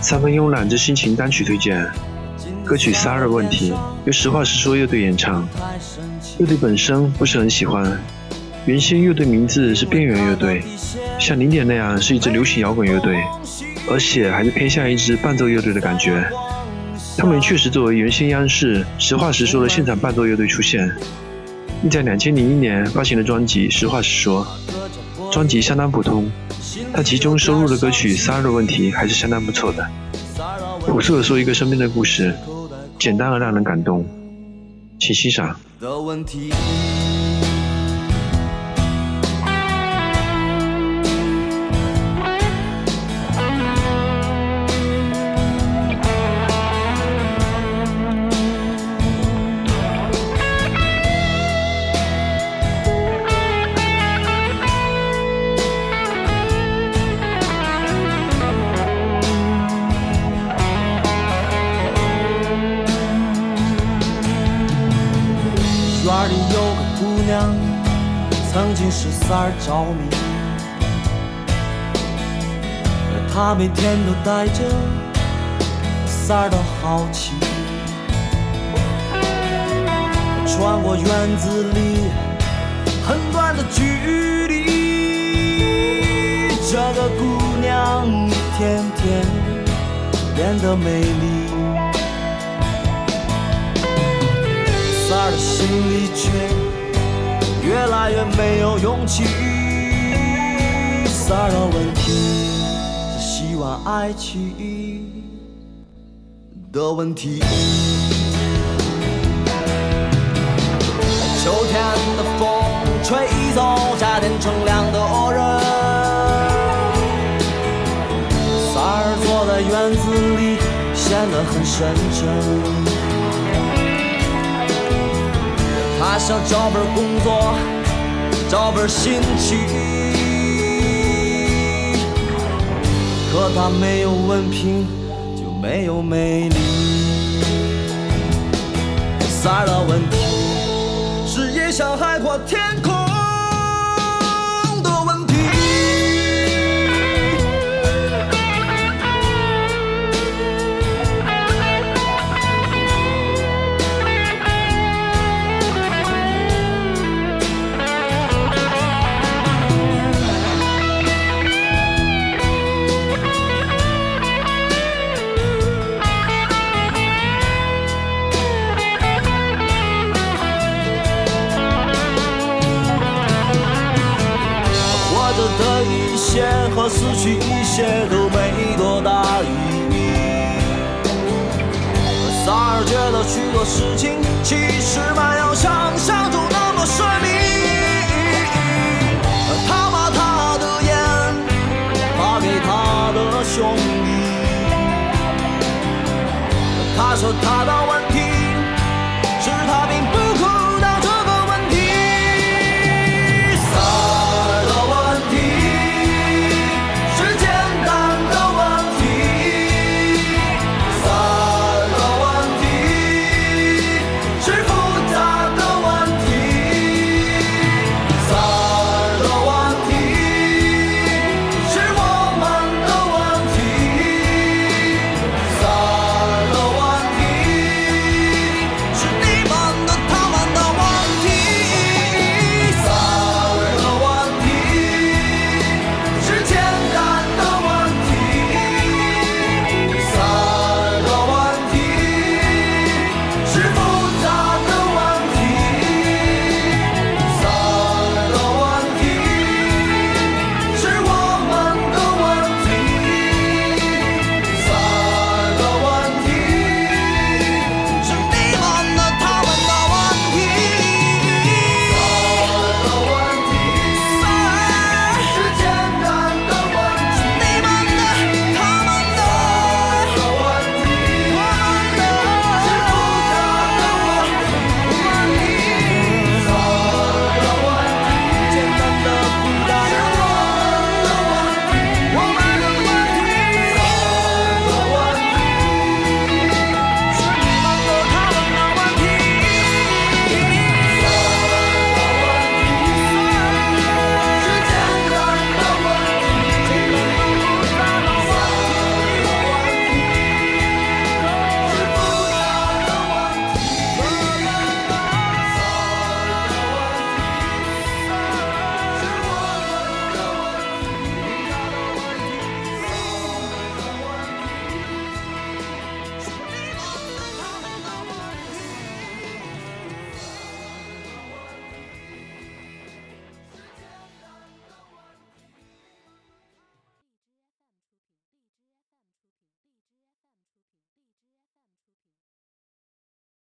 三分慵懒之心情单曲推荐，歌曲《撒热问题》由实话实说乐队演唱。乐队本身不是很喜欢，原先乐队名字是边缘乐队，像零点那样是一支流行摇滚乐队，而且还是偏向一支伴奏乐队的感觉。他们确实作为原先央视实话实说的现场伴奏乐队出现。并在两千零一年发行了专辑《实话实说》，专辑相当普通，但其中收录的歌曲《撒热问题》还是相当不错的。朴素的说一个身边的故事，简单而让人感动，请欣赏。有个姑娘，曾经是三儿着迷。她每天都带着三儿的好奇，穿过院子里很短的距离。这个姑娘一天天变得美丽。的心里却越来越没有勇气。三儿的问题是希望爱情的问题。秋天的风吹走夏天乘凉的恶人。三儿坐在院子里显得很深沉。他想找份工作，找份心情，可他没有文凭，就没有魅力。三儿的问题是也想海阔天空。些和失去一些都没多大意义。三儿觉得许多事情其实没有想象中那么顺利。他把他的烟发给他的兄弟，他说他的。